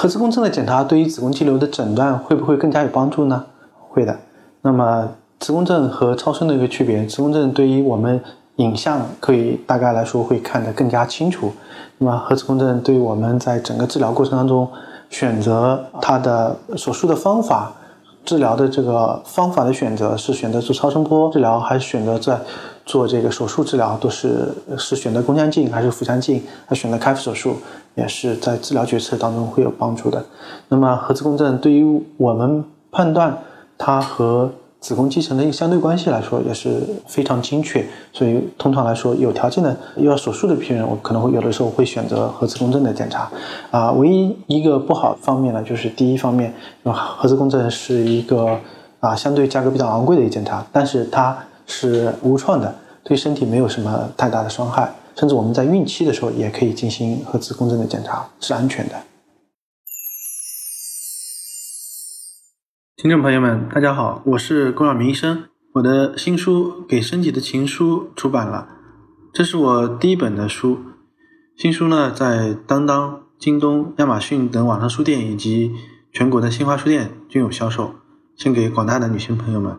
核磁共振的检查对于子宫肌瘤的诊断会不会更加有帮助呢？会的。那么磁共振和超声的一个区别，磁共振对于我们影像可以大概来说会看得更加清楚。那么核磁共振对于我们在整个治疗过程当中选择它的手术的方法、治疗的这个方法的选择，是选择做超声波治疗，还是选择在做这个手术治疗，都是是选择宫腔镜还是腹腔镜，还是选择开腹手术，也是在治疗决策当中会有帮助的。那么核磁共振对于我们判断它和子宫肌层的一个相对关系来说也是非常精确，所以通常来说，有条件的要手术的病人，我可能会有的时候会选择核磁共振的检查。啊，唯一一个不好方面呢，就是第一方面，核磁共振是一个啊相对价格比较昂贵的一个检查，但是它是无创的，对身体没有什么太大的伤害，甚至我们在孕期的时候也可以进行核磁共振的检查，是安全的。听众朋友们，大家好，我是龚晓明医生。我的新书《给身体的情书》出版了，这是我第一本的书。新书呢，在当当、京东、亚马逊等网上书店以及全国的新华书店均有销售，献给广大的女性朋友们。